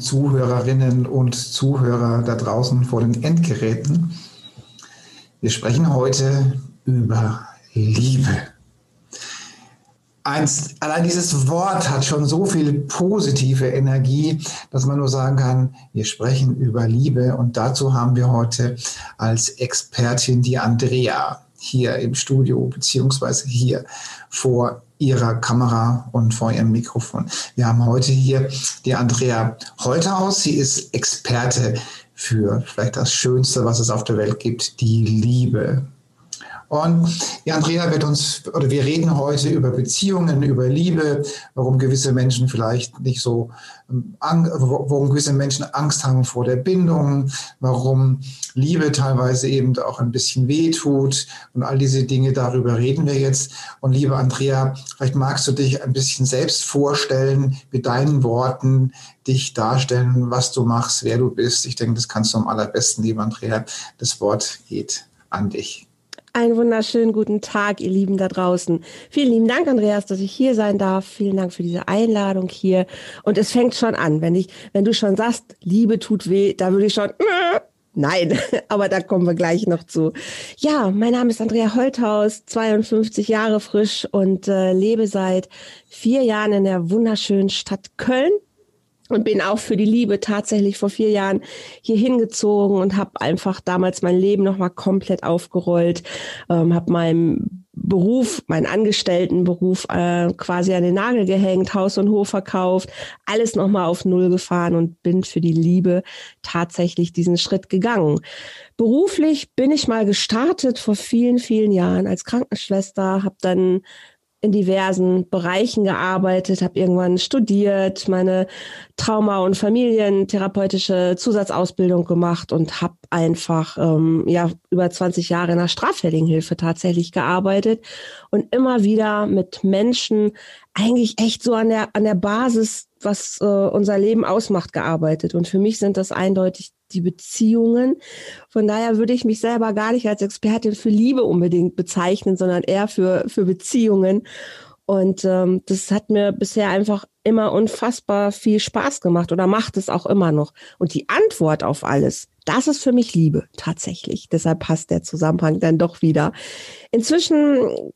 Zuhörerinnen und Zuhörer da draußen vor den Endgeräten. Wir sprechen heute über Liebe. Eins, allein dieses Wort hat schon so viel positive Energie, dass man nur sagen kann, wir sprechen über Liebe. Und dazu haben wir heute als Expertin die Andrea hier im Studio, beziehungsweise hier vor ihrer Kamera und vor ihrem Mikrofon. Wir haben heute hier die Andrea Holthaus. Sie ist Experte für vielleicht das Schönste, was es auf der Welt gibt, die Liebe. Und die Andrea wird uns, oder wir reden heute über Beziehungen, über Liebe, warum gewisse Menschen vielleicht nicht so, ähm, warum gewisse Menschen Angst haben vor der Bindung, warum Liebe teilweise eben auch ein bisschen wehtut und all diese Dinge, darüber reden wir jetzt. Und liebe Andrea, vielleicht magst du dich ein bisschen selbst vorstellen, mit deinen Worten dich darstellen, was du machst, wer du bist. Ich denke, das kannst du am allerbesten, liebe Andrea. Das Wort geht an dich. Einen wunderschönen guten Tag, ihr Lieben da draußen. Vielen lieben Dank, Andreas, dass ich hier sein darf. Vielen Dank für diese Einladung hier. Und es fängt schon an, wenn ich, wenn du schon sagst, Liebe tut weh, da würde ich schon, Nein, aber da kommen wir gleich noch zu. Ja, mein Name ist Andrea Holthaus, 52 Jahre frisch und äh, lebe seit vier Jahren in der wunderschönen Stadt Köln und bin auch für die Liebe tatsächlich vor vier Jahren hier hingezogen und habe einfach damals mein Leben nochmal komplett aufgerollt, ähm, habe meinem Beruf, meinen Angestelltenberuf äh, quasi an den Nagel gehängt, Haus und Hof verkauft, alles nochmal auf Null gefahren und bin für die Liebe tatsächlich diesen Schritt gegangen. Beruflich bin ich mal gestartet vor vielen, vielen Jahren als Krankenschwester, habe dann in diversen Bereichen gearbeitet, habe irgendwann studiert, meine Trauma- und Familientherapeutische Zusatzausbildung gemacht und habe einfach ähm, ja über 20 Jahre in der Straffälligenhilfe tatsächlich gearbeitet und immer wieder mit Menschen eigentlich echt so an der an der Basis, was äh, unser Leben ausmacht, gearbeitet. Und für mich sind das eindeutig die Beziehungen. Von daher würde ich mich selber gar nicht als Expertin für Liebe unbedingt bezeichnen, sondern eher für, für Beziehungen. Und ähm, das hat mir bisher einfach immer unfassbar viel Spaß gemacht oder macht es auch immer noch. Und die Antwort auf alles, das ist für mich Liebe, tatsächlich. Deshalb passt der Zusammenhang dann doch wieder. Inzwischen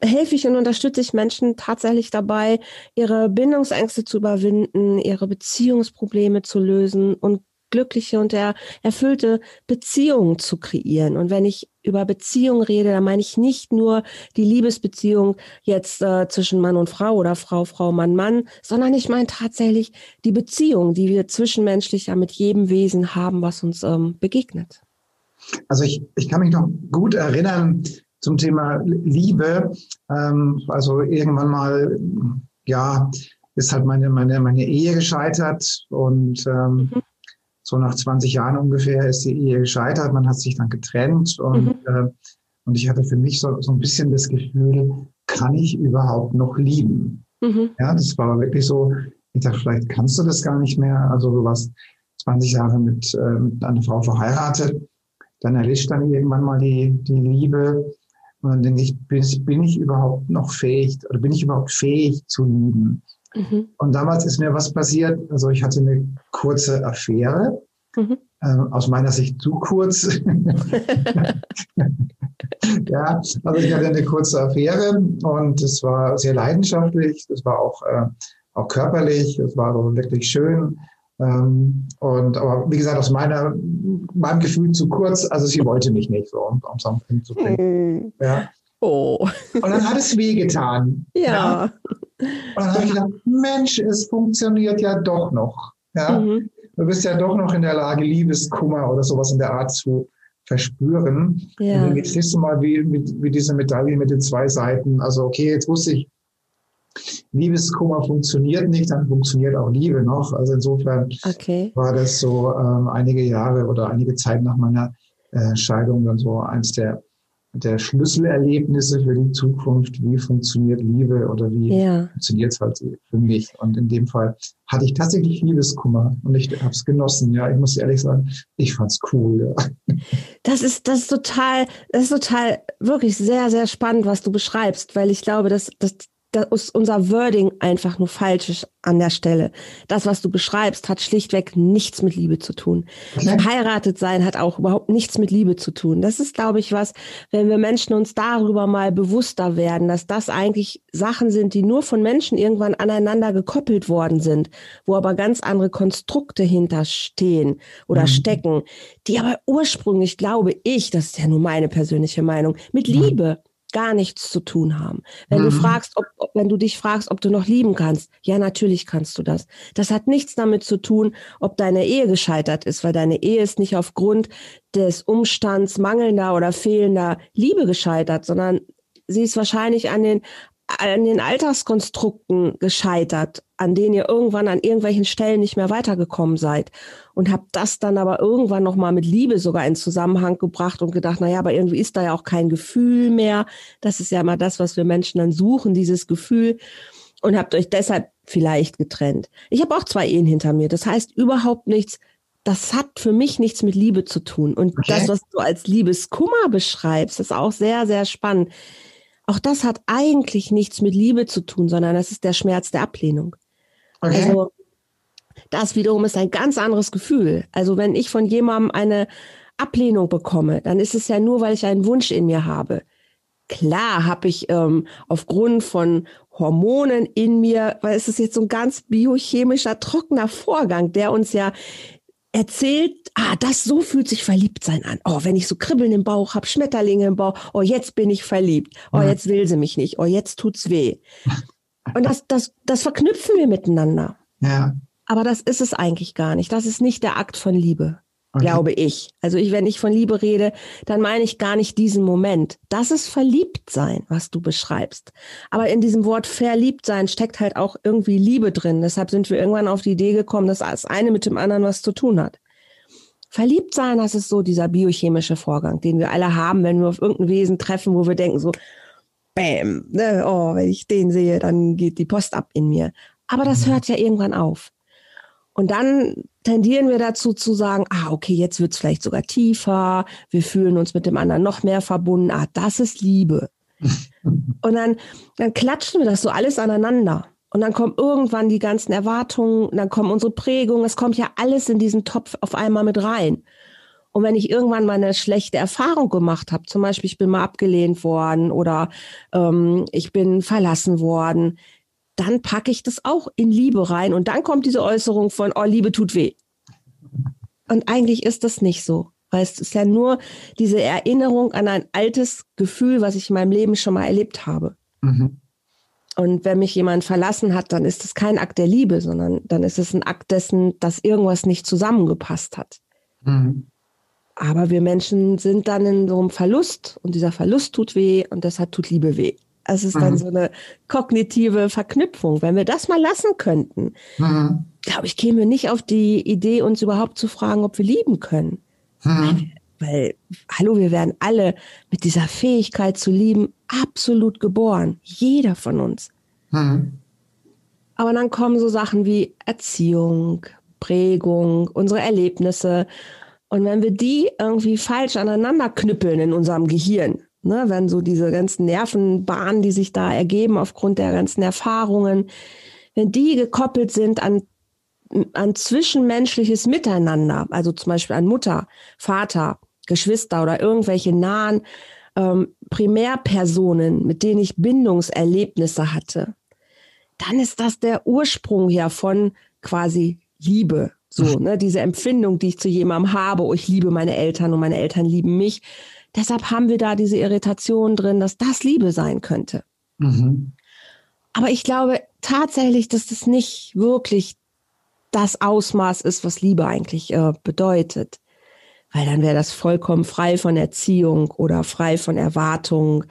helfe ich und unterstütze ich Menschen tatsächlich dabei, ihre Bindungsängste zu überwinden, ihre Beziehungsprobleme zu lösen und glückliche und er, erfüllte Beziehungen zu kreieren. Und wenn ich über Beziehungen rede, dann meine ich nicht nur die Liebesbeziehung jetzt äh, zwischen Mann und Frau oder Frau, Frau, Mann, Mann, sondern ich meine tatsächlich die Beziehung, die wir zwischenmenschlich ja mit jedem Wesen haben, was uns ähm, begegnet. Also ich, ich kann mich noch gut erinnern zum Thema Liebe. Ähm, also irgendwann mal, ja, ist halt meine, meine, meine Ehe gescheitert und ähm, mhm so nach 20 Jahren ungefähr ist die Ehe gescheitert. Man hat sich dann getrennt und, mhm. äh, und ich hatte für mich so, so ein bisschen das Gefühl, kann ich überhaupt noch lieben? Mhm. Ja, das war wirklich so, ich dachte, vielleicht kannst du das gar nicht mehr. Also du warst 20 Jahre mit, äh, mit einer Frau verheiratet, dann erlischt dann irgendwann mal die, die Liebe. Und dann denke ich, bin, bin ich überhaupt noch fähig oder bin ich überhaupt fähig zu lieben? Mhm. Und damals ist mir was passiert. Also ich hatte eine kurze Affäre. Mhm. Äh, aus meiner Sicht zu kurz. ja, also ich hatte eine kurze Affäre und es war sehr leidenschaftlich. Es war auch, äh, auch körperlich. Es war wirklich schön. Ähm, und aber wie gesagt, aus meiner, meinem Gefühl zu kurz, also sie wollte mich nicht so, um es auf den zu bringen. Mhm. Ja. Oh. Und dann hat es wehgetan. Ja. ja. Und dann habe ich gedacht, Mensch, es funktioniert ja doch noch. Ja? Mhm. Du bist ja doch noch in der Lage, Liebeskummer oder sowas in der Art zu verspüren. Ja. Und jetzt du mal, wie, wie, wie diese Medaille mit den zwei Seiten. Also okay, jetzt wusste ich, Liebeskummer funktioniert nicht, dann funktioniert auch Liebe noch. Also insofern okay. war das so ähm, einige Jahre oder einige Zeit nach meiner äh, Scheidung dann so eins der der Schlüsselerlebnisse für die Zukunft, wie funktioniert Liebe oder wie ja. funktioniert es halt für mich. Und in dem Fall hatte ich tatsächlich Liebeskummer und ich habe es genossen. Ja, ich muss ehrlich sagen, ich fand's cool. Ja. Das ist das ist total, das ist total wirklich sehr sehr spannend, was du beschreibst, weil ich glaube, dass das da ist unser Wording einfach nur falsch an der Stelle. Das, was du beschreibst, hat schlichtweg nichts mit Liebe zu tun. Verheiratet sein hat auch überhaupt nichts mit Liebe zu tun. Das ist, glaube ich, was, wenn wir Menschen uns darüber mal bewusster werden, dass das eigentlich Sachen sind, die nur von Menschen irgendwann aneinander gekoppelt worden sind, wo aber ganz andere Konstrukte hinterstehen oder mhm. stecken, die aber ursprünglich, glaube ich, das ist ja nur meine persönliche Meinung, mit mhm. Liebe gar nichts zu tun haben. Wenn mhm. du fragst, ob, wenn du dich fragst, ob du noch lieben kannst, ja, natürlich kannst du das. Das hat nichts damit zu tun, ob deine Ehe gescheitert ist, weil deine Ehe ist nicht aufgrund des Umstands mangelnder oder fehlender Liebe gescheitert, sondern sie ist wahrscheinlich an den an den Alltagskonstrukten gescheitert, an denen ihr irgendwann an irgendwelchen Stellen nicht mehr weitergekommen seid und habt das dann aber irgendwann noch mal mit Liebe sogar in Zusammenhang gebracht und gedacht, na ja, aber irgendwie ist da ja auch kein Gefühl mehr. Das ist ja immer das, was wir Menschen dann suchen, dieses Gefühl und habt euch deshalb vielleicht getrennt. Ich habe auch zwei Ehen hinter mir. Das heißt überhaupt nichts. Das hat für mich nichts mit Liebe zu tun. Und okay. das, was du als Liebeskummer beschreibst, ist auch sehr, sehr spannend auch das hat eigentlich nichts mit Liebe zu tun, sondern das ist der Schmerz der Ablehnung. Okay. Also das wiederum ist ein ganz anderes Gefühl. Also wenn ich von jemandem eine Ablehnung bekomme, dann ist es ja nur, weil ich einen Wunsch in mir habe. Klar habe ich ähm, aufgrund von Hormonen in mir, weil es ist jetzt so ein ganz biochemischer, trockener Vorgang, der uns ja erzählt, ah, das so fühlt sich verliebt sein an. Oh, wenn ich so Kribbeln im Bauch habe, Schmetterlinge im Bauch, oh, jetzt bin ich verliebt. Oh, jetzt will sie mich nicht. Oh, jetzt tut's weh. Und das, das, das verknüpfen wir miteinander. Ja. Aber das ist es eigentlich gar nicht. Das ist nicht der Akt von Liebe okay. glaube ich. Also ich, wenn ich von Liebe rede, dann meine ich gar nicht diesen Moment. Das ist Verliebtsein, was du beschreibst. Aber in diesem Wort Verliebtsein steckt halt auch irgendwie Liebe drin. Deshalb sind wir irgendwann auf die Idee gekommen, dass das eine mit dem anderen was zu tun hat. Verliebt sein, das ist so dieser biochemische Vorgang, den wir alle haben, wenn wir auf irgendein Wesen treffen, wo wir denken so, bam, ne, oh, wenn ich den sehe, dann geht die Post ab in mir. Aber das mhm. hört ja irgendwann auf. Und dann tendieren wir dazu zu sagen, ah, okay, jetzt wird's vielleicht sogar tiefer, wir fühlen uns mit dem anderen noch mehr verbunden, ah, das ist Liebe. und dann, dann klatschen wir das so alles aneinander. Und dann kommen irgendwann die ganzen Erwartungen, dann kommen unsere Prägungen, es kommt ja alles in diesen Topf auf einmal mit rein. Und wenn ich irgendwann mal eine schlechte Erfahrung gemacht habe, zum Beispiel ich bin mal abgelehnt worden oder ähm, ich bin verlassen worden, dann packe ich das auch in Liebe rein. Und dann kommt diese Äußerung von, oh, Liebe tut weh. Und eigentlich ist das nicht so. Weil es ist ja nur diese Erinnerung an ein altes Gefühl, was ich in meinem Leben schon mal erlebt habe. Mhm. Und wenn mich jemand verlassen hat, dann ist es kein Akt der Liebe, sondern dann ist es ein Akt dessen, dass irgendwas nicht zusammengepasst hat. Mhm. Aber wir Menschen sind dann in so einem Verlust und dieser Verlust tut weh und deshalb tut Liebe weh. Es ist mhm. dann so eine kognitive Verknüpfung. Wenn wir das mal lassen könnten, mhm. glaube ich, kämen wir nicht auf die Idee, uns überhaupt zu fragen, ob wir lieben können. Mhm. Weil, hallo, wir werden alle mit dieser Fähigkeit zu lieben absolut geboren. Jeder von uns. Mhm. Aber dann kommen so Sachen wie Erziehung, Prägung, unsere Erlebnisse. Und wenn wir die irgendwie falsch aneinander knüppeln in unserem Gehirn, Ne, wenn so diese ganzen Nervenbahnen, die sich da ergeben aufgrund der ganzen Erfahrungen, wenn die gekoppelt sind an, an zwischenmenschliches Miteinander, also zum Beispiel an Mutter, Vater, Geschwister oder irgendwelche nahen ähm, Primärpersonen, mit denen ich Bindungserlebnisse hatte, dann ist das der Ursprung ja von quasi Liebe. So, ne, diese Empfindung, die ich zu jemandem habe, oh, ich liebe meine Eltern und meine Eltern lieben mich. Deshalb haben wir da diese Irritation drin, dass das Liebe sein könnte. Mhm. Aber ich glaube tatsächlich, dass das nicht wirklich das Ausmaß ist, was Liebe eigentlich äh, bedeutet. Weil dann wäre das vollkommen frei von Erziehung oder frei von Erwartung.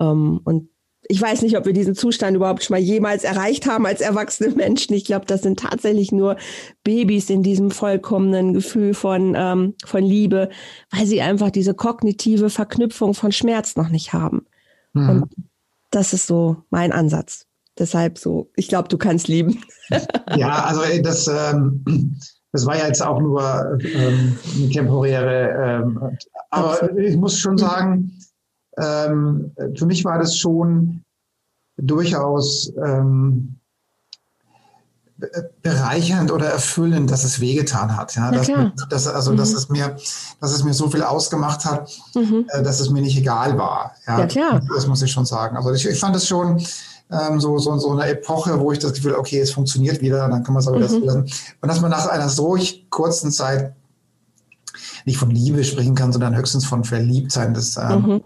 Ähm, und ich weiß nicht, ob wir diesen Zustand überhaupt schon mal jemals erreicht haben als erwachsene Menschen. Ich glaube, das sind tatsächlich nur Babys in diesem vollkommenen Gefühl von, ähm, von Liebe, weil sie einfach diese kognitive Verknüpfung von Schmerz noch nicht haben. Mhm. Und das ist so mein Ansatz. Deshalb so, ich glaube, du kannst lieben. ja, also äh, das, ähm, das war ja jetzt auch nur ähm, eine temporäre, ähm, aber ich muss schon sagen, ähm, für mich war das schon durchaus ähm, bereichernd oder erfüllend, dass es wehgetan hat. Ja, dass, dass, also, mhm. dass, es mir, dass es mir so viel ausgemacht hat, mhm. äh, dass es mir nicht egal war. Ja, ja klar. Das muss ich schon sagen. Also ich, ich fand es schon ähm, so, so, so eine Epoche, wo ich das Gefühl, okay, es funktioniert wieder, dann kann man es wieder mhm. lassen. Und dass man nach einer solch kurzen Zeit nicht von Liebe sprechen kann, sondern höchstens von Verliebtsein, das ähm,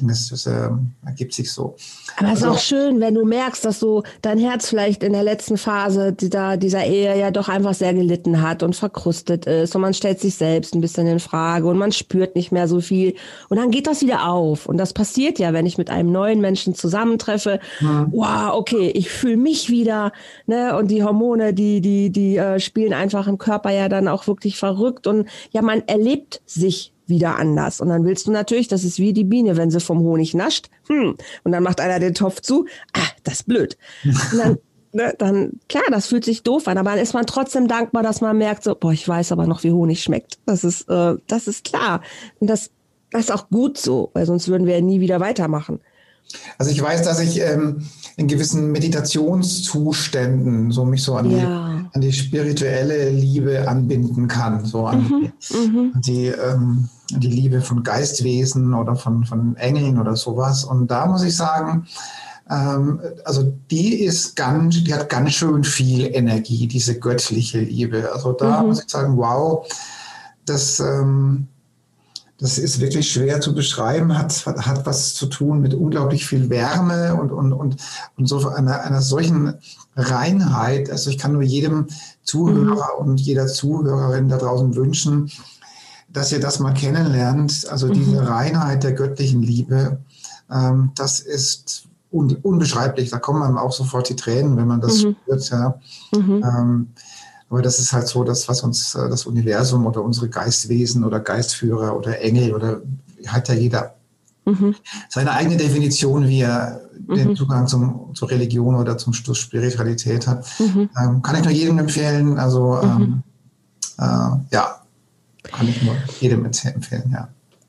mhm. Das, das äh, ergibt sich so. Aber es also, ist auch schön, wenn du merkst, dass so dein Herz vielleicht in der letzten Phase dieser, dieser Ehe ja doch einfach sehr gelitten hat und verkrustet ist und man stellt sich selbst ein bisschen in Frage und man spürt nicht mehr so viel und dann geht das wieder auf und das passiert ja, wenn ich mit einem neuen Menschen zusammentreffe. Mhm. Wow, okay, ich fühle mich wieder, ne? Und die Hormone, die die die äh, spielen einfach im Körper ja dann auch wirklich verrückt und ja, man erlebt sich wieder anders. Und dann willst du natürlich, das ist wie die Biene, wenn sie vom Honig nascht, hm, und dann macht einer den Topf zu, ah, das ist blöd. Und dann, ne, dann, klar, das fühlt sich doof an, aber dann ist man trotzdem dankbar, dass man merkt, so, boah, ich weiß aber noch, wie Honig schmeckt. Das ist, äh, das ist klar. Und das, das ist auch gut so, weil sonst würden wir ja nie wieder weitermachen. Also ich weiß, dass ich ähm, in gewissen Meditationszuständen so mich so an, ja. die, an die spirituelle Liebe anbinden kann, so an mhm, die, mhm. die, ähm, die Liebe von Geistwesen oder von, von Engeln oder sowas. Und da muss ich sagen, ähm, also die ist ganz, die hat ganz schön viel Energie, diese göttliche Liebe. Also da mhm. muss ich sagen, wow, das ähm, das ist wirklich schwer zu beschreiben, hat, hat was zu tun mit unglaublich viel Wärme und, und, und, und so einer, einer solchen Reinheit. Also ich kann nur jedem Zuhörer mhm. und jeder Zuhörerin da draußen wünschen, dass ihr das mal kennenlernt. Also diese mhm. Reinheit der göttlichen Liebe, ähm, das ist un, unbeschreiblich. Da kommen einem auch sofort die Tränen, wenn man das mhm. spürt. Ja. Mhm. Ähm, aber das ist halt so, das, was uns äh, das Universum oder unsere Geistwesen oder Geistführer oder Engel oder hat ja jeder mhm. seine eigene Definition, wie er mhm. den Zugang zum, zur Religion oder zum, zur Spiritualität hat. Mhm. Ähm, kann ich nur jedem empfehlen. Also mhm. ähm, äh, ja, kann ich nur jedem empfehlen, ja.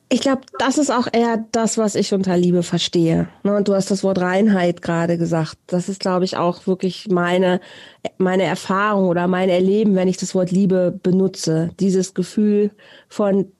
Ich glaube, das ist auch eher das, was ich unter Liebe verstehe. Ne, und du hast das Wort Reinheit gerade gesagt. Das ist, glaube ich, auch wirklich meine, meine Erfahrung oder mein Erleben, wenn ich das Wort Liebe benutze. Dieses Gefühl von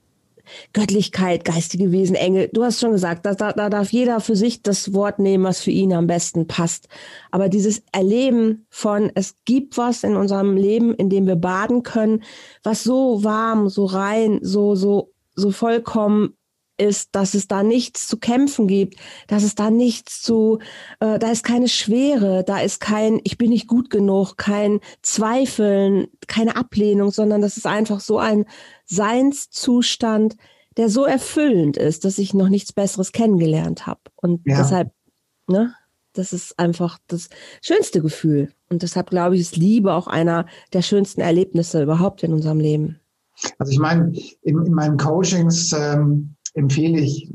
Göttlichkeit, geistige Wesen, Engel. Du hast schon gesagt, da, da, da darf jeder für sich das Wort nehmen, was für ihn am besten passt. Aber dieses Erleben von, es gibt was in unserem Leben, in dem wir baden können, was so warm, so rein, so, so, so vollkommen ist, dass es da nichts zu kämpfen gibt, dass es da nichts zu, äh, da ist keine Schwere, da ist kein, ich bin nicht gut genug, kein Zweifeln, keine Ablehnung, sondern das ist einfach so ein Seinszustand, der so erfüllend ist, dass ich noch nichts Besseres kennengelernt habe. Und ja. deshalb, ne, das ist einfach das schönste Gefühl. Und deshalb glaube ich, ist Liebe auch einer der schönsten Erlebnisse überhaupt in unserem Leben. Also ich meine, in, in meinen Coachings ähm, empfehle ich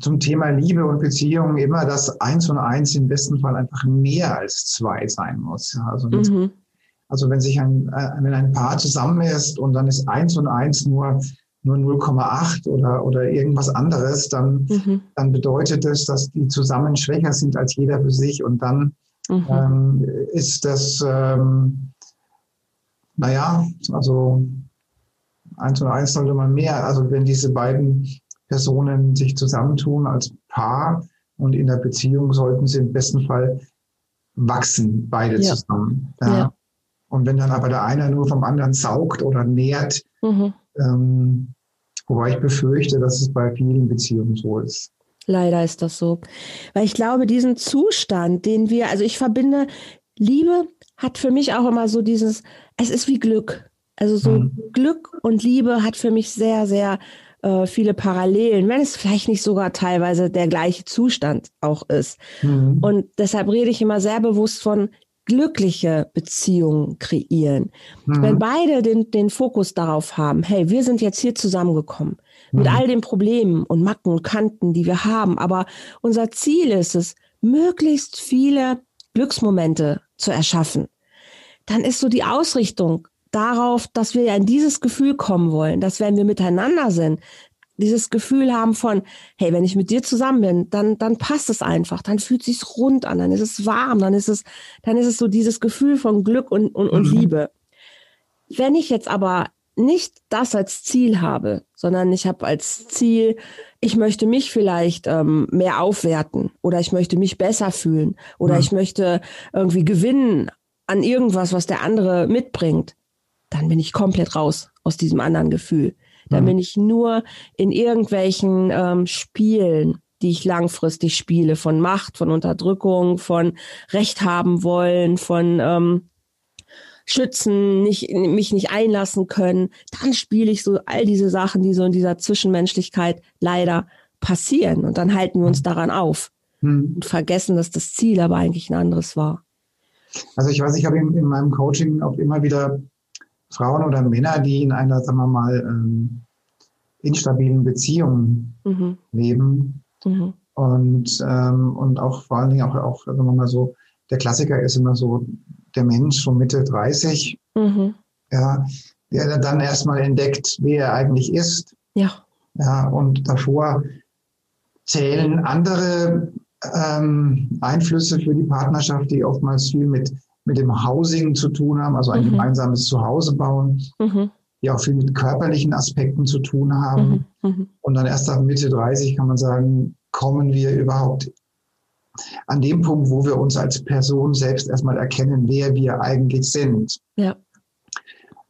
zum Thema Liebe und Beziehungen immer, dass eins und eins im besten Fall einfach mehr als zwei sein muss. Also, mhm. Also wenn sich ein, äh, wenn ein Paar zusammen ist und dann ist eins und eins nur nur 0,8 oder, oder irgendwas anderes, dann, mhm. dann bedeutet das, dass die zusammen schwächer sind als jeder für sich. Und dann mhm. ähm, ist das, ähm, naja, also eins und eins sollte man mehr. Also wenn diese beiden Personen sich zusammentun als Paar und in der Beziehung sollten sie im besten Fall wachsen, beide ja. zusammen. Ja. ja. Und wenn dann aber der eine nur vom anderen saugt oder nährt, mhm. ähm, wobei ich befürchte, dass es bei vielen Beziehungen so ist. Leider ist das so. Weil ich glaube, diesen Zustand, den wir, also ich verbinde, Liebe hat für mich auch immer so dieses, es ist wie Glück. Also so mhm. Glück und Liebe hat für mich sehr, sehr äh, viele Parallelen, wenn es vielleicht nicht sogar teilweise der gleiche Zustand auch ist. Mhm. Und deshalb rede ich immer sehr bewusst von glückliche Beziehungen kreieren. Mhm. Wenn beide den, den Fokus darauf haben, hey, wir sind jetzt hier zusammengekommen mhm. mit all den Problemen und Macken und Kanten, die wir haben, aber unser Ziel ist es, möglichst viele Glücksmomente zu erschaffen, dann ist so die Ausrichtung darauf, dass wir ja in dieses Gefühl kommen wollen, dass wenn wir miteinander sind, dieses Gefühl haben von, hey, wenn ich mit dir zusammen bin, dann, dann passt es einfach, dann fühlt sich's rund an, dann ist es warm, dann ist es, dann ist es so dieses Gefühl von Glück und, und, und mhm. Liebe. Wenn ich jetzt aber nicht das als Ziel habe, sondern ich habe als Ziel, ich möchte mich vielleicht ähm, mehr aufwerten oder ich möchte mich besser fühlen oder mhm. ich möchte irgendwie gewinnen an irgendwas, was der andere mitbringt, dann bin ich komplett raus aus diesem anderen Gefühl. Dann mhm. bin ich nur in irgendwelchen ähm, Spielen, die ich langfristig spiele, von Macht, von Unterdrückung, von Recht haben wollen, von ähm, schützen, nicht, mich nicht einlassen können. Dann spiele ich so all diese Sachen, die so in dieser Zwischenmenschlichkeit leider passieren. Und dann halten wir uns daran auf mhm. und vergessen, dass das Ziel aber eigentlich ein anderes war. Also ich weiß, ich habe in, in meinem Coaching auch immer wieder Frauen oder Männer, die in einer, sagen wir mal, ähm, instabilen Beziehung mhm. leben. Mhm. Und, ähm, und auch vor allen Dingen auch, auch, sagen wir mal so, der Klassiker ist immer so der Mensch schon Mitte 30, mhm. ja, der dann erstmal entdeckt, wer er eigentlich ist. Ja. Ja, und davor zählen andere ähm, Einflüsse für die Partnerschaft, die oftmals viel mit mit dem Housing zu tun haben, also ein mhm. gemeinsames Zuhause bauen, mhm. die auch viel mit körperlichen Aspekten zu tun haben. Mhm. mhm. Und dann erst ab Mitte 30 kann man sagen, kommen wir überhaupt an dem Punkt, wo wir uns als Person selbst erstmal erkennen, wer wir eigentlich sind. Ja.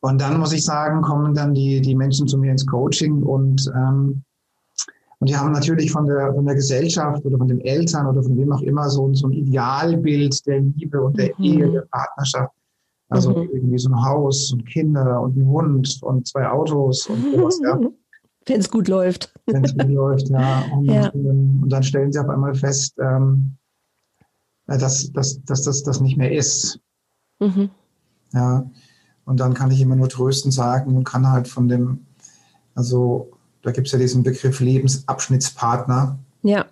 Und dann muss ich sagen, kommen dann die, die Menschen zu mir ins Coaching und ähm, und die haben natürlich von der, von der Gesellschaft oder von den Eltern oder von wem auch immer so, so ein Idealbild der Liebe und der mhm. Ehe, der Partnerschaft. Also mhm. irgendwie so ein Haus und Kinder und ein Hund und zwei Autos und sowas, ja. Wenn es gut läuft. Wenn es gut läuft, ja. Und, ja. und, dann stellen sie auf einmal fest, ähm, dass, dass, dass das das nicht mehr ist. Mhm. Ja. Und dann kann ich immer nur tröstend sagen und kann halt von dem, also da gibt es ja diesen Begriff Lebensabschnittspartner. Ja.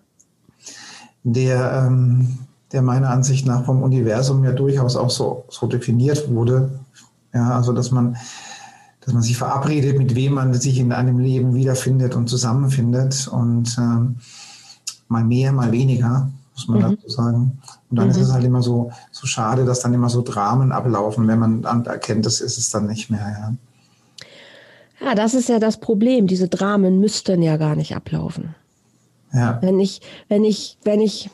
Der, ähm, der meiner Ansicht nach vom Universum ja durchaus auch so, so definiert wurde. Ja, also dass man, dass man sich verabredet, mit wem man sich in einem Leben wiederfindet und zusammenfindet. Und ähm, mal mehr, mal weniger, muss man mhm. dazu sagen. Und dann mhm. ist es halt immer so, so schade, dass dann immer so Dramen ablaufen, wenn man dann erkennt, das ist es dann nicht mehr. Ja. Ja, das ist ja das Problem. Diese Dramen müssten ja gar nicht ablaufen. Ja. Wenn ich, wenn ich, wenn ich,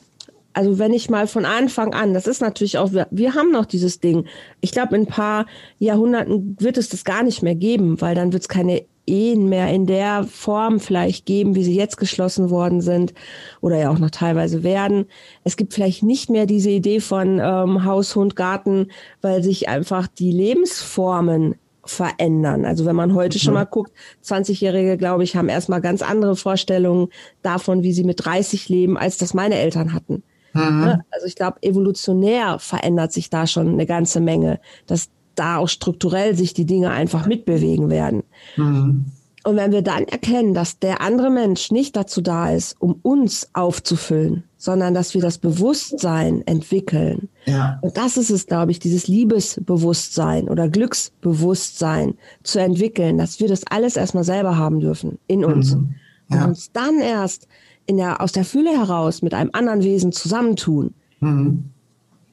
also wenn ich mal von Anfang an, das ist natürlich auch, wir, wir haben noch dieses Ding. Ich glaube, in ein paar Jahrhunderten wird es das gar nicht mehr geben, weil dann wird es keine Ehen mehr in der Form vielleicht geben, wie sie jetzt geschlossen worden sind oder ja auch noch teilweise werden. Es gibt vielleicht nicht mehr diese Idee von ähm, Haus, Hund, Garten, weil sich einfach die Lebensformen verändern. Also wenn man heute schon mhm. mal guckt, 20-Jährige, glaube ich, haben erstmal ganz andere Vorstellungen davon, wie sie mit 30 leben, als das meine Eltern hatten. Mhm. Ne? Also ich glaube, evolutionär verändert sich da schon eine ganze Menge, dass da auch strukturell sich die Dinge einfach mitbewegen werden. Mhm. Und wenn wir dann erkennen, dass der andere Mensch nicht dazu da ist, um uns aufzufüllen, sondern dass wir das Bewusstsein entwickeln. Ja. Und das ist es, glaube ich, dieses Liebesbewusstsein oder Glücksbewusstsein zu entwickeln, dass wir das alles erstmal selber haben dürfen in uns. Mhm. Ja. Und uns dann erst in der, aus der Fülle heraus mit einem anderen Wesen zusammentun. Mhm.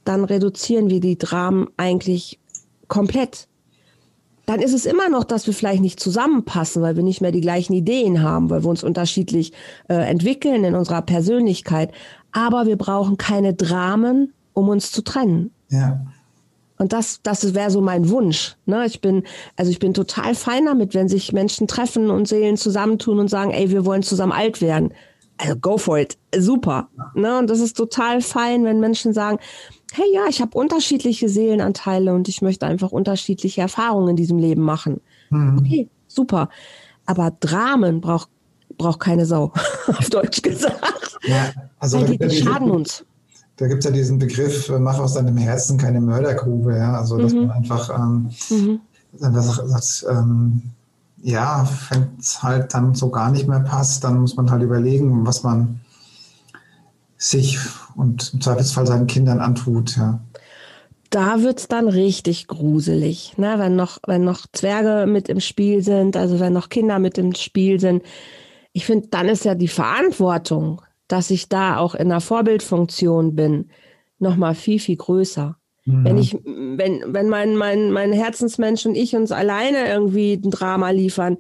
Dann reduzieren wir die Dramen eigentlich komplett dann ist es immer noch, dass wir vielleicht nicht zusammenpassen, weil wir nicht mehr die gleichen Ideen haben, weil wir uns unterschiedlich äh, entwickeln in unserer Persönlichkeit. Aber wir brauchen keine Dramen, um uns zu trennen. Ja. Und das, das wäre so mein Wunsch. Ne? Ich bin, also ich bin total fein damit, wenn sich Menschen treffen und Seelen zusammentun und sagen, ey, wir wollen zusammen alt werden. Also go for it. Super. Ne? Und das ist total fein, wenn Menschen sagen, hey ja, ich habe unterschiedliche Seelenanteile und ich möchte einfach unterschiedliche Erfahrungen in diesem Leben machen. Mhm. Okay, super. Aber Dramen braucht braucht keine Sau, auf Deutsch gesagt. Ja, also Weil die, die schaden uns. da gibt es ja diesen Begriff, äh, mach aus deinem Herzen keine Mördergrube, ja. Also dass Mhm. man einfach, ähm, Mhm. einfach sagt, ähm, ja, wenn es halt dann so gar nicht mehr passt, dann muss man halt überlegen, was man sich und im Zweifelsfall seinen Kindern antut, ja. Da wird's dann richtig gruselig, ne? wenn, noch, wenn noch Zwerge mit im Spiel sind, also wenn noch Kinder mit im Spiel sind. Ich finde, dann ist ja die Verantwortung, dass ich da auch in einer Vorbildfunktion bin, nochmal viel, viel größer. Mhm. Wenn ich, wenn, wenn mein, mein, mein Herzensmensch und ich uns alleine irgendwie ein Drama liefern,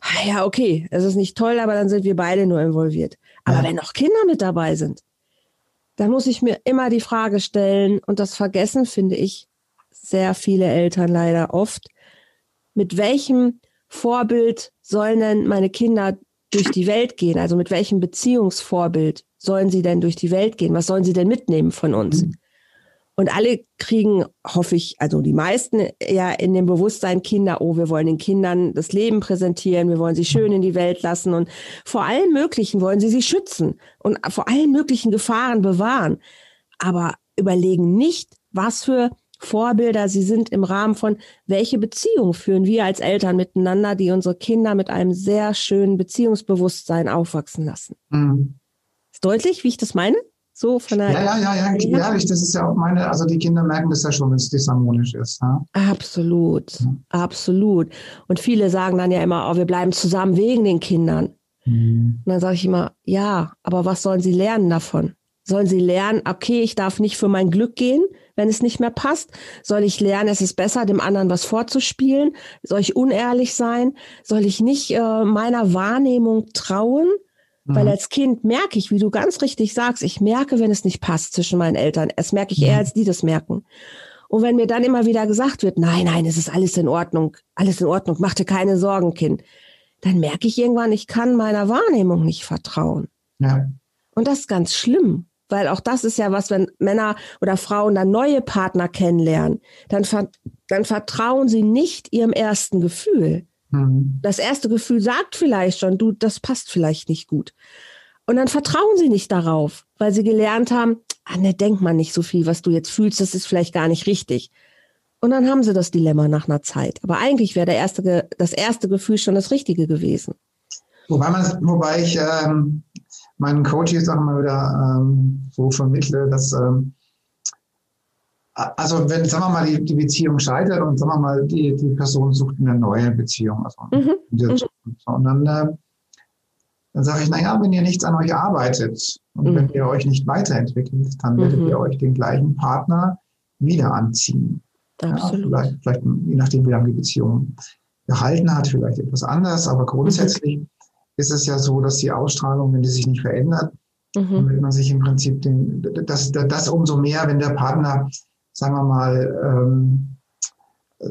ah ja, okay, es ist nicht toll, aber dann sind wir beide nur involviert. Aber Ja. wenn noch Kinder mit dabei sind, dann muss ich mir immer die Frage stellen, und das vergessen, finde ich, sehr viele Eltern leider oft, mit welchem Vorbild sollen denn meine Kinder durch die Welt gehen? Also mit welchem Beziehungsvorbild sollen sie denn durch die Welt gehen? Was sollen sie denn mitnehmen von uns? Mhm. Und alle kriegen, hoffe ich, also die meisten ja in dem Bewusstsein Kinder, oh, wir wollen den Kindern das Leben präsentieren, wir wollen sie schön in die Welt lassen und vor allen möglichen wollen sie sie schützen und vor allen möglichen Gefahren bewahren. Aber überlegen nicht, was für Vorbilder sie sind im Rahmen von, welche Beziehung führen wir als Eltern miteinander, die unsere Kinder mit einem sehr schönen Beziehungsbewusstsein aufwachsen lassen. Mhm. Ist deutlich, wie ich das meine? So von der Ja, ja, ja, ja, Ja. ja, das ist ja auch meine, also die Kinder merken das ja schon, wenn es disharmonisch ist. Ja? Absolut, absolut. Und viele sagen dann ja immer, oh, wir bleiben zusammen wegen den Kindern. Mhm. Und dann sage ich immer, ja, aber was sollen sie lernen davon? Sollen sie lernen, okay, ich darf nicht für mein Glück gehen, wenn es nicht mehr passt? Soll ich lernen, es ist besser, dem anderen was vorzuspielen? Soll ich unehrlich sein? Soll ich nicht äh, meiner Wahrnehmung trauen? Weil Mhm. als Kind merke ich, wie du ganz richtig sagst, ich merke, wenn es nicht passt zwischen meinen Eltern. Es merke ich eher, Mhm. als die das merken. Und wenn mir dann immer wieder gesagt wird, nein, nein, es ist alles in Ordnung, alles in Ordnung, mach dir keine Sorgen, Kind, dann merke ich irgendwann, ich kann meiner Wahrnehmung nicht vertrauen. Ja. Und das ist ganz schlimm, weil auch das ist ja was, wenn Männer oder Frauen dann neue Partner kennenlernen, dann, ver dann vertrauen sie nicht ihrem ersten Gefühl. Mhm. Das erste Gefühl sagt vielleicht schon, du, das passt vielleicht nicht gut. Und dann vertrauen sie nicht darauf, weil sie gelernt haben, ah, ne, denk mal nicht so viel, was du jetzt fühlst, das ist vielleicht gar nicht richtig. Und dann haben sie das Dilemma nach einer Zeit. Aber eigentlich wäre der erste, das erste Gefühl schon das Richtige gewesen. Wobei, man, wobei ich ähm, meinen Coaches auch mal wieder ähm, so vermittle, dass ähm, also wenn, sagen wir mal, die, die Beziehung scheitert und sagen wir mal, die, die Person sucht eine neue Beziehung. Also, Mhm. Mhm. Und dann, äh, dann sage ich, naja, wenn ihr nichts an euch arbeitet und Mhm. wenn ihr euch nicht weiterentwickelt, dann werdet Mhm. ihr euch den gleichen Partner wieder anziehen. Ja, Absolut. vielleicht, vielleicht, je nachdem, wie lange die Beziehung gehalten hat, vielleicht etwas anders, aber grundsätzlich ist es ja so, dass die Ausstrahlung, wenn die sich nicht verändert, Mhm. dann wird man sich im Prinzip den, das, das, das umso mehr, wenn der Partner, sagen wir mal, ähm, äh,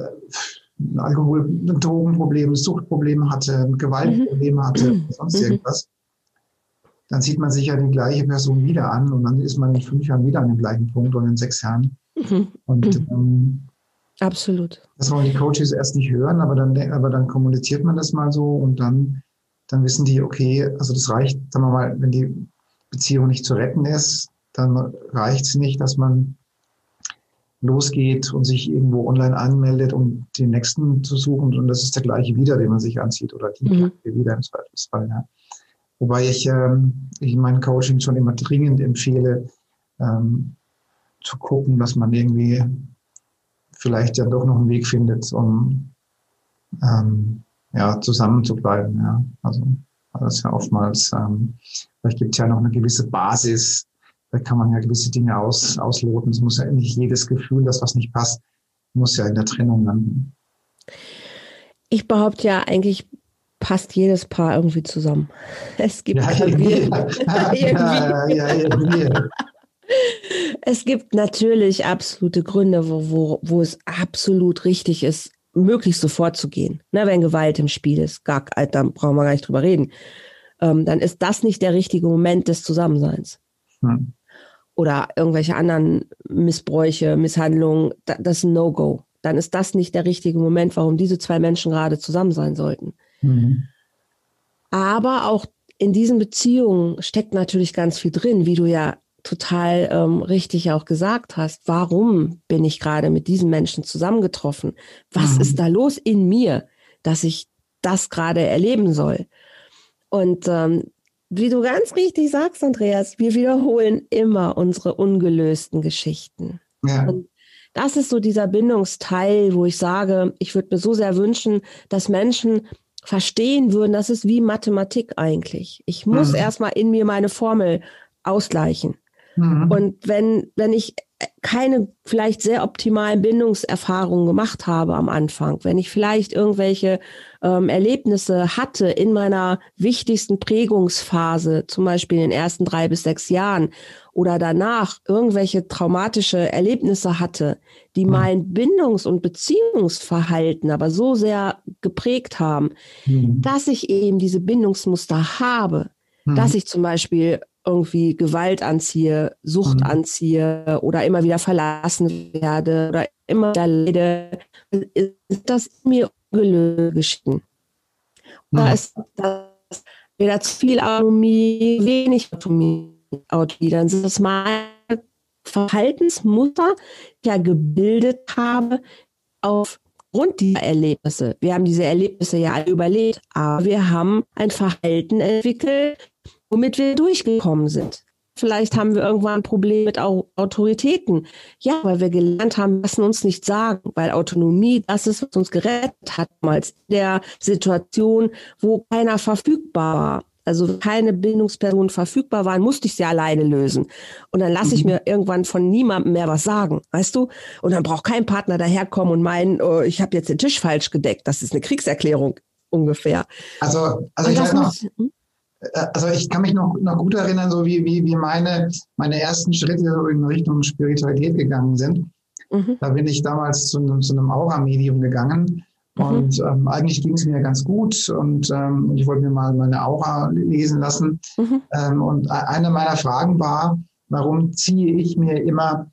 ein Alkohol, ein Drogenproblem, ein Suchtproblem hatte, ein Gewaltproblem hatte, sonst Mhm. irgendwas, dann sieht man sich ja die gleiche Person wieder an und dann ist man in fünf Jahren wieder an dem gleichen Punkt oder in sechs Jahren. Mhm. Und Mhm. ähm, Absolut. das wollen die Coaches erst nicht hören, aber dann, aber dann kommuniziert man das mal so und dann, dann wissen die, okay, also das reicht, sagen wir mal, wenn die Beziehung nicht zu retten ist, dann reicht es nicht, dass man losgeht und sich irgendwo online anmeldet, um den nächsten zu suchen und das ist der gleiche wieder, den man sich anzieht oder die Mhm. gleiche wieder im Zweifelsfall. Ja. Wobei ich, ähm, ich in meinen Coaching schon immer dringend empfehle, ähm, zu gucken, dass man irgendwie vielleicht ja doch noch einen Weg findet, um ähm, ja, zusammen zu bleiben. Ja. Also das ist ja oftmals, ähm, vielleicht gibt es ja noch eine gewisse Basis, da kann man ja gewisse Dinge aus, ausloten. Es muss ja nicht jedes Gefühl, das was nicht passt, muss ja in der Trennung landen. Ich behaupte ja, eigentlich passt jedes Paar irgendwie zusammen. Es gibt Ja, irgendwie. Ja, ja, irgendwie. Es gibt natürlich absolute Gründe, wo, wo, wo es absolut richtig ist, möglichst so vorzugehen. Ne, wenn Gewalt im Spiel ist, gar, da brauchen wir gar nicht drüber reden. Ähm, dann ist das nicht der richtige Moment des Zusammenseins. Hm. Oder irgendwelche anderen Missbräuche, Misshandlungen, da, das ist ein No-Go. Dann ist das nicht der richtige Moment, warum diese zwei Menschen gerade zusammen sein sollten. Mhm. Aber auch in diesen Beziehungen steckt natürlich ganz viel drin, wie du ja total ähm, richtig auch gesagt hast. Warum bin ich gerade mit diesen Menschen zusammengetroffen? Was mhm. ist da los in mir, dass ich das gerade erleben soll? Und ähm, wie du ganz richtig sagst, Andreas, wir wiederholen immer unsere ungelösten Geschichten. Ja. Und das ist so dieser Bindungsteil, wo ich sage, ich würde mir so sehr wünschen, dass Menschen verstehen würden, das ist wie Mathematik eigentlich. Ich muss mhm. erstmal in mir meine Formel ausgleichen. Mhm. Und wenn, wenn ich keine vielleicht sehr optimalen Bindungserfahrungen gemacht habe am Anfang, wenn ich vielleicht irgendwelche ähm, Erlebnisse hatte in meiner wichtigsten Prägungsphase, zum Beispiel in den ersten drei bis sechs Jahren oder danach irgendwelche traumatische Erlebnisse hatte, die mhm. mein Bindungs- und Beziehungsverhalten aber so sehr geprägt haben, mhm. dass ich eben diese Bindungsmuster habe, mhm. dass ich zum Beispiel irgendwie Gewalt anziehe, Sucht mhm. anziehe oder immer wieder verlassen werde oder immer wieder leide, ist das mir ungelöst Oder mhm. ist das weder zu viel Autonomie, wenig Autonomie, dann sind das meine Verhaltensmuster, die ich ja gebildet habe aufgrund dieser Erlebnisse. Wir haben diese Erlebnisse ja überlebt, aber wir haben ein Verhalten entwickelt, womit wir durchgekommen sind. Vielleicht haben wir irgendwann ein Problem mit Autoritäten. Ja, weil wir gelernt haben, lassen uns nicht sagen, weil Autonomie, das ist, was uns gerettet hat, damals in der Situation, wo keiner verfügbar war. Also keine Bindungspersonen verfügbar waren, musste ich sie alleine lösen. Und dann lasse ich mhm. mir irgendwann von niemandem mehr was sagen, weißt du? Und dann braucht kein Partner daherkommen und meinen, oh, ich habe jetzt den Tisch falsch gedeckt. Das ist eine Kriegserklärung ungefähr. Also, also ich weiß noch, hm? Also ich kann mich noch, noch gut erinnern, so wie, wie, wie meine, meine ersten Schritte in Richtung Spiritualität gegangen sind. Mhm. Da bin ich damals zu einem, zu einem Aura-Medium gegangen. Mhm. Und ähm, eigentlich ging es mir ganz gut und ähm, ich wollte mir mal meine Aura lesen lassen. Mhm. Ähm, und eine meiner Fragen war, warum ziehe ich mir immer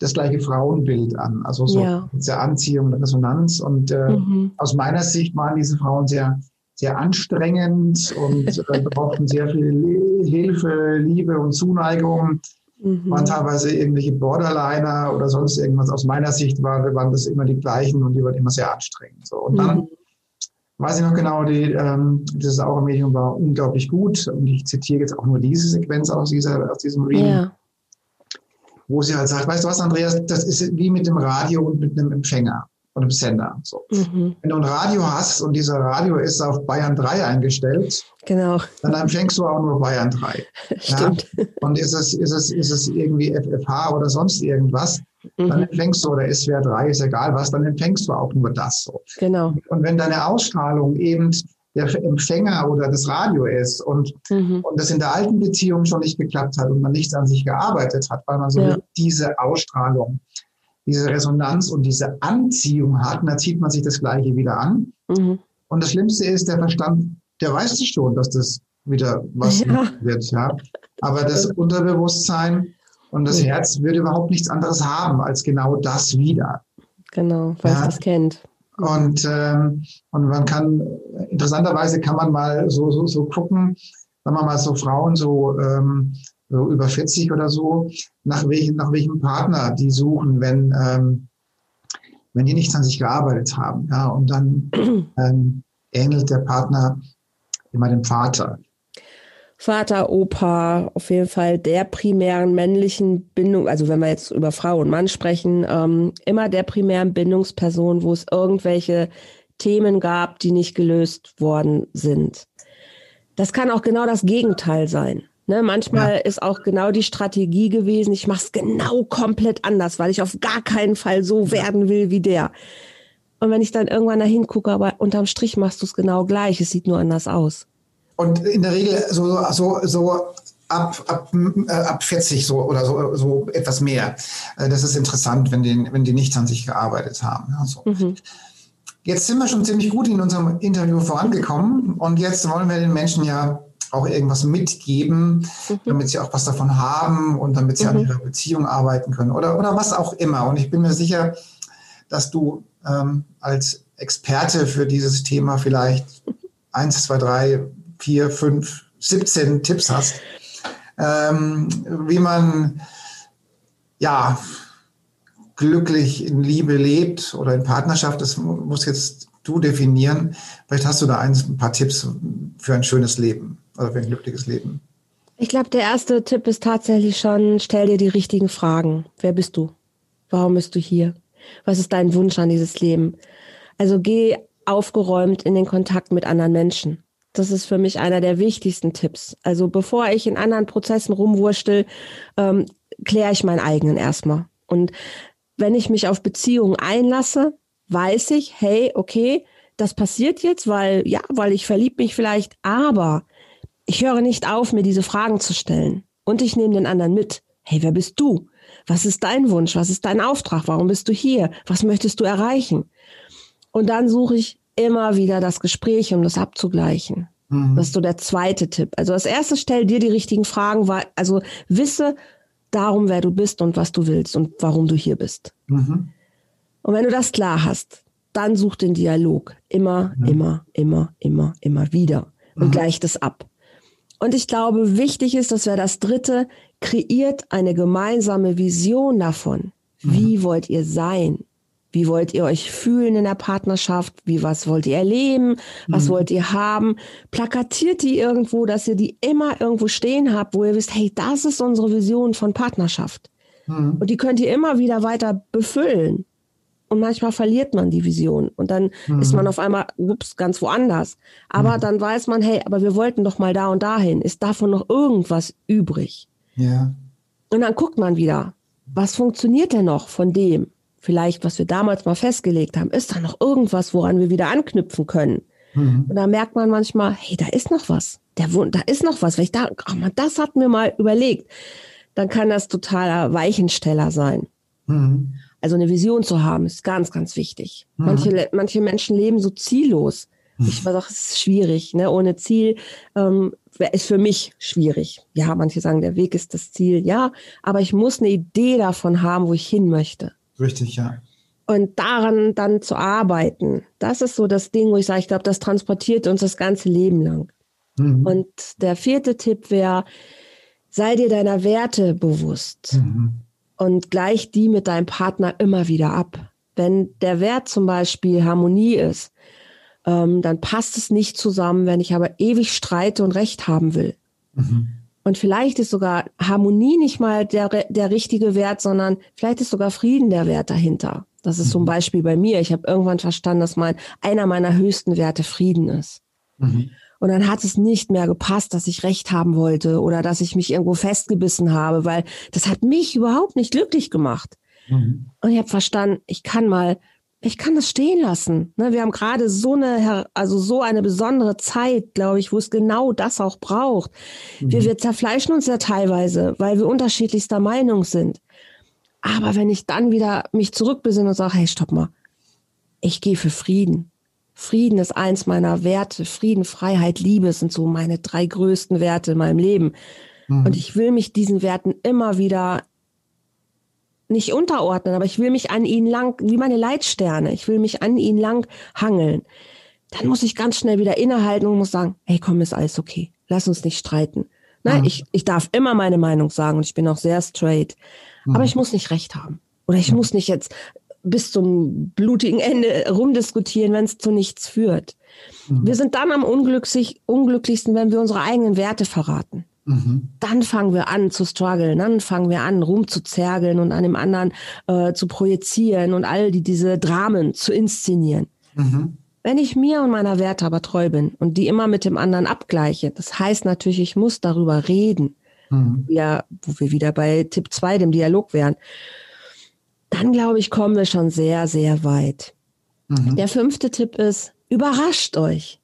das gleiche Frauenbild an? Also so ja. diese Anziehung und Resonanz. Und äh, mhm. aus meiner Sicht waren diese Frauen sehr sehr anstrengend und äh, brauchten sehr viel Hilfe, Liebe und Zuneigung. Mhm. Waren teilweise irgendwelche Borderliner oder sonst irgendwas. Aus meiner Sicht war, waren das immer die gleichen und die waren immer sehr anstrengend. So. Und dann mhm. weiß ich noch genau, die, ähm, dieses Aura-Medium war unglaublich gut. Und ich zitiere jetzt auch nur diese Sequenz aus, dieser, aus diesem Reading. Ja. Wo sie halt sagt, weißt du was, Andreas, das ist wie mit dem Radio und mit einem Empfänger und im Sender. So. Mhm. Wenn du ein Radio hast und dieser Radio ist auf Bayern 3 eingestellt, genau. dann empfängst du auch nur Bayern 3. Stimmt. Ja? Und ist es, ist, es, ist es irgendwie FFH oder sonst irgendwas, mhm. dann empfängst du, oder SWR 3, ist egal was, dann empfängst du auch nur das. So. Genau. Und wenn deine Ausstrahlung eben der Empfänger oder das Radio ist und, mhm. und das in der alten Beziehung schon nicht geklappt hat und man nichts an sich gearbeitet hat, weil man so ja. diese Ausstrahlung diese Resonanz und diese Anziehung hat, und da zieht man sich das Gleiche wieder an. Mhm. Und das Schlimmste ist, der Verstand, der weiß es schon, dass das wieder was ja. wird, ja. Aber das Unterbewusstsein und das ja. Herz würde überhaupt nichts anderes haben als genau das wieder. Genau, weil ja. es das kennt. Und, ähm, und man kann, interessanterweise kann man mal so, so, so gucken, sagen wir mal so Frauen so ähm, so über 40 oder so, nach welchem, nach welchem Partner die suchen, wenn, ähm, wenn die nichts an sich gearbeitet haben. Ja, und dann ähm, ähnelt der Partner immer dem Vater. Vater, Opa, auf jeden Fall der primären männlichen Bindung, also wenn wir jetzt über Frau und Mann sprechen, ähm, immer der primären Bindungsperson, wo es irgendwelche Themen gab, die nicht gelöst worden sind. Das kann auch genau das Gegenteil sein. Ne, manchmal ja. ist auch genau die Strategie gewesen, ich mache es genau komplett anders, weil ich auf gar keinen Fall so werden will wie der. Und wenn ich dann irgendwann dahin gucke, aber unterm Strich machst du es genau gleich, es sieht nur anders aus. Und in der Regel so, so, so ab, ab, äh, ab 40 so oder so, so etwas mehr. Äh, das ist interessant, wenn die, wenn die nicht an sich gearbeitet haben. Ja, so. mhm. Jetzt sind wir schon ziemlich gut in unserem Interview vorangekommen und jetzt wollen wir den Menschen ja auch irgendwas mitgeben, mhm. damit sie auch was davon haben und damit sie mhm. an ihrer Beziehung arbeiten können oder, oder was auch immer. Und ich bin mir sicher, dass du ähm, als Experte für dieses Thema vielleicht eins, zwei, drei, vier, fünf 17 Tipps hast, ähm, wie man ja glücklich in Liebe lebt oder in Partnerschaft, das muss jetzt du definieren. Vielleicht hast du da ein paar Tipps für ein schönes Leben oder für ein glückliches Leben. Ich glaube, der erste Tipp ist tatsächlich schon, stell dir die richtigen Fragen. Wer bist du? Warum bist du hier? Was ist dein Wunsch an dieses Leben? Also geh aufgeräumt in den Kontakt mit anderen Menschen. Das ist für mich einer der wichtigsten Tipps. Also bevor ich in anderen Prozessen rumwurstel, ähm, kläre ich meinen eigenen erstmal. Und wenn ich mich auf Beziehungen einlasse, weiß ich, hey, okay, das passiert jetzt, weil, ja, weil ich verlieb mich vielleicht, aber ich höre nicht auf, mir diese Fragen zu stellen. Und ich nehme den anderen mit. Hey, wer bist du? Was ist dein Wunsch? Was ist dein Auftrag? Warum bist du hier? Was möchtest du erreichen? Und dann suche ich immer wieder das Gespräch, um das abzugleichen. Mhm. Das ist so der zweite Tipp. Also das erste, stell dir die richtigen Fragen, also wisse darum, wer du bist und was du willst und warum du hier bist. Mhm. Und wenn du das klar hast, dann such den Dialog. Immer, mhm. immer, immer, immer, immer wieder. Und mhm. gleich das ab. Und ich glaube, wichtig ist, dass wir das dritte, kreiert eine gemeinsame Vision davon. Wie mhm. wollt ihr sein? Wie wollt ihr euch fühlen in der Partnerschaft? Wie was wollt ihr erleben? Was mhm. wollt ihr haben? Plakatiert die irgendwo, dass ihr die immer irgendwo stehen habt, wo ihr wisst, hey, das ist unsere Vision von Partnerschaft. Mhm. Und die könnt ihr immer wieder weiter befüllen. Und manchmal verliert man die Vision und dann mhm. ist man auf einmal, ups, ganz woanders. Aber mhm. dann weiß man, hey, aber wir wollten doch mal da und dahin. Ist davon noch irgendwas übrig? Ja. Und dann guckt man wieder, was funktioniert denn noch von dem? Vielleicht, was wir damals mal festgelegt haben. Ist da noch irgendwas, woran wir wieder anknüpfen können? Mhm. Und da merkt man manchmal, hey, da ist noch was. Der, da ist noch was. Wenn ich da, ach man, das hat mir mal überlegt. Dann kann das totaler Weichensteller sein. Mhm. Also eine Vision zu haben, ist ganz, ganz wichtig. Mhm. Manche, manche Menschen leben so ziellos. Mhm. Ich weiß auch, es ist schwierig, ne? Ohne Ziel ähm, ist für mich schwierig. Ja, manche sagen, der Weg ist das Ziel, ja, aber ich muss eine Idee davon haben, wo ich hin möchte. Richtig, ja. Und daran dann zu arbeiten, das ist so das Ding, wo ich sage, ich glaube, das transportiert uns das ganze Leben lang. Mhm. Und der vierte Tipp wäre, sei dir deiner Werte bewusst. Mhm und gleich die mit deinem Partner immer wieder ab. Wenn der Wert zum Beispiel Harmonie ist, ähm, dann passt es nicht zusammen, wenn ich aber ewig streite und Recht haben will. Mhm. Und vielleicht ist sogar Harmonie nicht mal der, der richtige Wert, sondern vielleicht ist sogar Frieden der Wert dahinter. Das ist mhm. zum Beispiel bei mir. Ich habe irgendwann verstanden, dass mein, einer meiner höchsten Werte Frieden ist. Mhm. Und dann hat es nicht mehr gepasst, dass ich recht haben wollte oder dass ich mich irgendwo festgebissen habe, weil das hat mich überhaupt nicht glücklich gemacht. Mhm. Und ich habe verstanden, ich kann mal, ich kann das stehen lassen. Ne, wir haben gerade so eine, also so eine besondere Zeit, glaube ich, wo es genau das auch braucht. Mhm. Wir, wir zerfleischen uns ja teilweise, weil wir unterschiedlichster Meinung sind. Aber wenn ich dann wieder mich zurückbesinne und sage, hey, stopp mal, ich gehe für Frieden. Frieden ist eins meiner Werte. Frieden, Freiheit, Liebe sind so meine drei größten Werte in meinem Leben. Mhm. Und ich will mich diesen Werten immer wieder nicht unterordnen, aber ich will mich an ihnen lang, wie meine Leitsterne, ich will mich an ihnen lang hangeln. Dann muss ich ganz schnell wieder innehalten und muss sagen, hey, komm, ist alles okay. Lass uns nicht streiten. Nein, mhm. ich, ich darf immer meine Meinung sagen und ich bin auch sehr straight. Mhm. Aber ich muss nicht recht haben. Oder ich muss nicht jetzt bis zum blutigen Ende rumdiskutieren, wenn es zu nichts führt. Mhm. Wir sind dann am unglücklich, unglücklichsten, wenn wir unsere eigenen Werte verraten. Mhm. Dann fangen wir an zu strugglen, dann fangen wir an rumzuzergeln und an dem anderen äh, zu projizieren und all die, diese Dramen zu inszenieren. Mhm. Wenn ich mir und meiner Werte aber treu bin und die immer mit dem anderen abgleiche, das heißt natürlich, ich muss darüber reden. Mhm. Ja, wo wir wieder bei Tipp 2, dem Dialog wären dann glaube ich, kommen wir schon sehr, sehr weit. Mhm. Der fünfte Tipp ist, überrascht euch.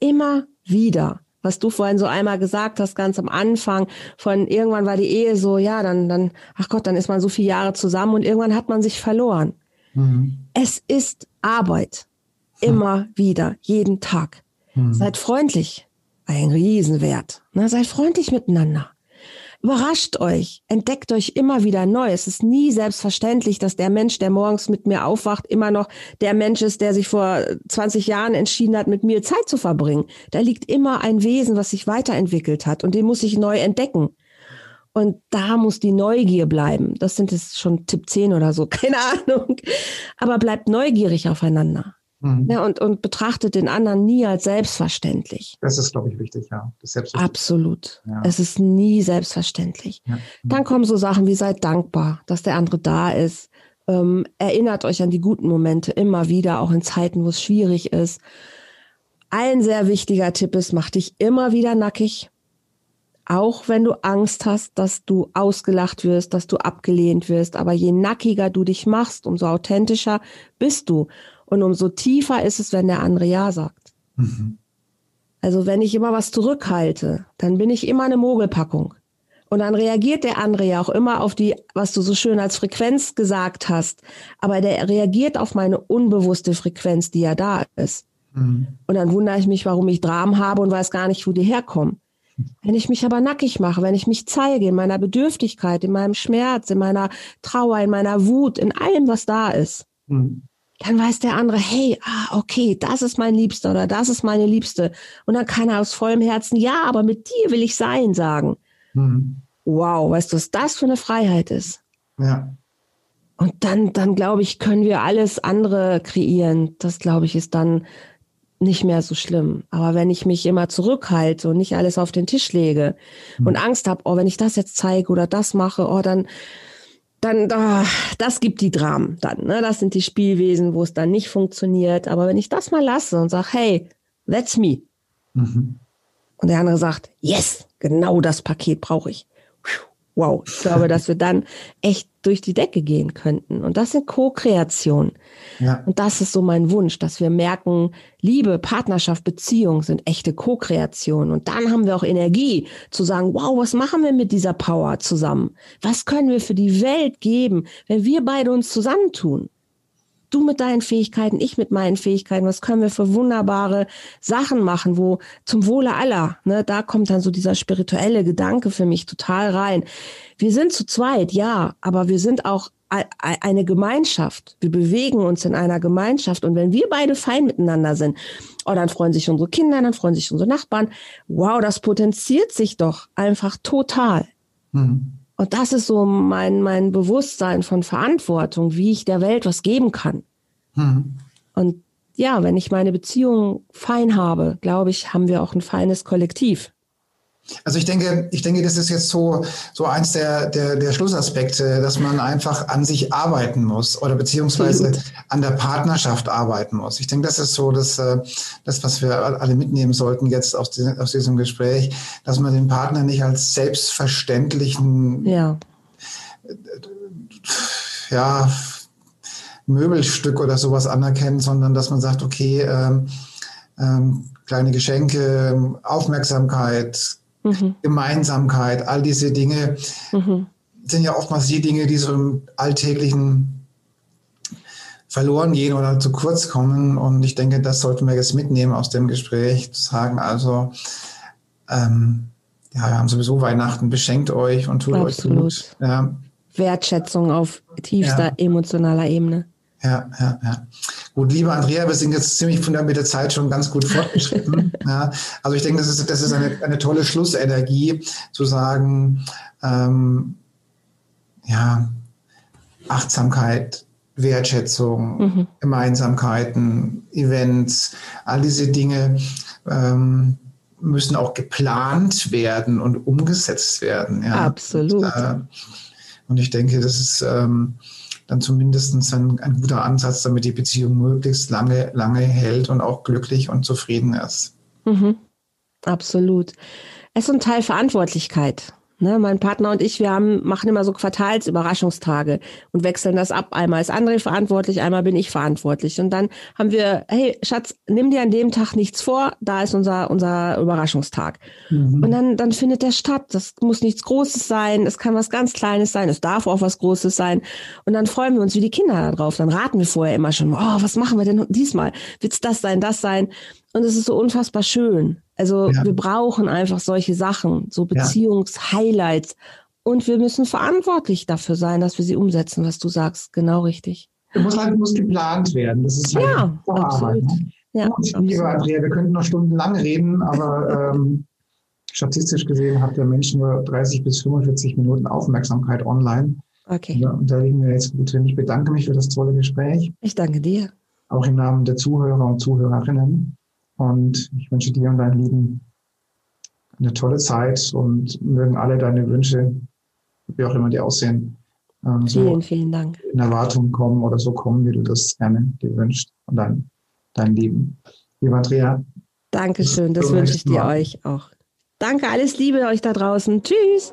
Immer wieder. Was du vorhin so einmal gesagt hast, ganz am Anfang, von irgendwann war die Ehe so, ja, dann, dann, ach Gott, dann ist man so viele Jahre zusammen und irgendwann hat man sich verloren. Mhm. Es ist Arbeit. Immer mhm. wieder, jeden Tag. Mhm. Seid freundlich. Ein Riesenwert. Ne? Seid freundlich miteinander. Überrascht euch, entdeckt euch immer wieder neu. Es ist nie selbstverständlich, dass der Mensch, der morgens mit mir aufwacht, immer noch der Mensch ist, der sich vor 20 Jahren entschieden hat, mit mir Zeit zu verbringen. Da liegt immer ein Wesen, was sich weiterentwickelt hat und den muss ich neu entdecken. Und da muss die Neugier bleiben. Das sind es schon Tipp 10 oder so, keine Ahnung. Aber bleibt neugierig aufeinander. Mhm. Ja, und, und betrachtet den anderen nie als selbstverständlich. Das ist, glaube ich, wichtig, ja. Absolut. Ja. Es ist nie selbstverständlich. Ja. Mhm. Dann kommen so Sachen wie seid dankbar, dass der andere da ist. Ähm, erinnert euch an die guten Momente immer wieder, auch in Zeiten, wo es schwierig ist. Ein sehr wichtiger Tipp ist, mach dich immer wieder nackig auch wenn du Angst hast, dass du ausgelacht wirst, dass du abgelehnt wirst. Aber je nackiger du dich machst, umso authentischer bist du. Und umso tiefer ist es, wenn der andere Ja sagt. Mhm. Also wenn ich immer was zurückhalte, dann bin ich immer eine Mogelpackung. Und dann reagiert der andere ja auch immer auf die, was du so schön als Frequenz gesagt hast. Aber der reagiert auf meine unbewusste Frequenz, die ja da ist. Mhm. Und dann wundere ich mich, warum ich Dramen habe und weiß gar nicht, wo die herkommen. Wenn ich mich aber nackig mache, wenn ich mich zeige in meiner Bedürftigkeit, in meinem Schmerz, in meiner Trauer, in meiner Wut, in allem, was da ist, mhm. Dann weiß der andere, hey, ah, okay, das ist mein Liebster oder das ist meine Liebste. Und dann kann er aus vollem Herzen, ja, aber mit dir will ich sein, sagen. Mhm. Wow, weißt du, was das für eine Freiheit ist? Ja. Und dann, dann glaube ich, können wir alles andere kreieren. Das glaube ich ist dann nicht mehr so schlimm. Aber wenn ich mich immer zurückhalte und nicht alles auf den Tisch lege mhm. und Angst habe, oh, wenn ich das jetzt zeige oder das mache, oh, dann, dann, oh, das gibt die Dramen dann. Ne? Das sind die Spielwesen, wo es dann nicht funktioniert. Aber wenn ich das mal lasse und sage, hey, that's me. Mhm. Und der andere sagt, yes, genau das Paket brauche ich wow, ich glaube, dass wir dann echt durch die Decke gehen könnten. Und das sind Co-Kreationen. Ja. Und das ist so mein Wunsch, dass wir merken, Liebe, Partnerschaft, Beziehung sind echte Co-Kreationen. Und dann haben wir auch Energie zu sagen, wow, was machen wir mit dieser Power zusammen? Was können wir für die Welt geben, wenn wir beide uns zusammentun? Du mit deinen Fähigkeiten, ich mit meinen Fähigkeiten, was können wir für wunderbare Sachen machen, wo zum Wohle aller, ne, da kommt dann so dieser spirituelle Gedanke für mich total rein. Wir sind zu zweit, ja, aber wir sind auch eine Gemeinschaft. Wir bewegen uns in einer Gemeinschaft. Und wenn wir beide fein miteinander sind, oh, dann freuen sich unsere Kinder, dann freuen sich unsere Nachbarn. Wow, das potenziert sich doch einfach total. Mhm. Und das ist so mein, mein Bewusstsein von Verantwortung, wie ich der Welt was geben kann. Mhm. Und ja, wenn ich meine Beziehung fein habe, glaube ich, haben wir auch ein feines Kollektiv. Also ich denke, ich denke, das ist jetzt so, so eins der, der, der Schlussaspekte, dass man einfach an sich arbeiten muss oder beziehungsweise an der Partnerschaft arbeiten muss. Ich denke, das ist so das, äh, das was wir alle mitnehmen sollten jetzt aus, diesem, aus diesem Gespräch, dass man den Partner nicht als selbstverständlichen, ja, ja Möbelstück oder sowas anerkennt, sondern dass man sagt, okay, ähm, ähm, kleine Geschenke, Aufmerksamkeit, mhm. Gemeinsamkeit, all diese Dinge mhm. sind ja oftmals die Dinge, die so im alltäglichen verloren gehen oder zu kurz kommen. Und ich denke, das sollten wir jetzt mitnehmen aus dem Gespräch, zu sagen, also, ähm, ja, wir haben sowieso Weihnachten, beschenkt euch und tut Absolut. euch gut. Ja. Wertschätzung auf tiefster ja. emotionaler Ebene. Ja, ja, ja. Gut, liebe Andrea, wir sind jetzt ziemlich von der, mit der Zeit schon ganz gut fortgeschritten. ja, also ich denke, das ist, das ist eine, eine tolle Schlussenergie, zu sagen, ähm, ja, Achtsamkeit, Wertschätzung, mhm. Gemeinsamkeiten, Events, all diese Dinge ähm, müssen auch geplant werden und umgesetzt werden. Ja. Absolut. Und, äh, und ich denke, das ist ähm, dann zumindest ein, ein guter Ansatz, damit die Beziehung möglichst lange, lange hält und auch glücklich und zufrieden ist. Mhm. Absolut. Es ist ein Teil Verantwortlichkeit. Ne, mein Partner und ich, wir haben, machen immer so Quartalsüberraschungstage und wechseln das ab. Einmal ist André verantwortlich, einmal bin ich verantwortlich. Und dann haben wir, hey Schatz, nimm dir an dem Tag nichts vor, da ist unser, unser Überraschungstag. Mhm. Und dann, dann findet der statt. Das muss nichts Großes sein, es kann was ganz Kleines sein, es darf auch was Großes sein. Und dann freuen wir uns wie die Kinder darauf. Dann raten wir vorher immer schon, oh, was machen wir denn diesmal? Wird's das sein, das sein? Und es ist so unfassbar schön. Also ja. wir brauchen einfach solche Sachen, so Beziehungshighlights. Und wir müssen verantwortlich dafür sein, dass wir sie umsetzen, was du sagst. Genau richtig. Es muss halt muss geplant werden. Das ist halt ja, absolut. Ne? Ja, Gut, liebe Andrea, wir könnten noch stundenlang reden, aber ähm, statistisch gesehen hat der Mensch nur 30 bis 45 Minuten Aufmerksamkeit online. Okay. Ja, und da liegen wir jetzt gut hin. Ich bedanke mich für das tolle Gespräch. Ich danke dir. Auch im Namen der Zuhörer und Zuhörerinnen. Und ich wünsche dir und deinen Lieben eine tolle Zeit und mögen alle deine Wünsche, wie auch immer die aussehen, ähm, vielen, so vielen Dank. in Erwartung kommen oder so kommen, wie du das gerne dir wünschst und dein, dein Leben. Lieber Andrea. Dankeschön, das wünsche ich dir euch auch. Danke, alles Liebe euch da draußen. Tschüss.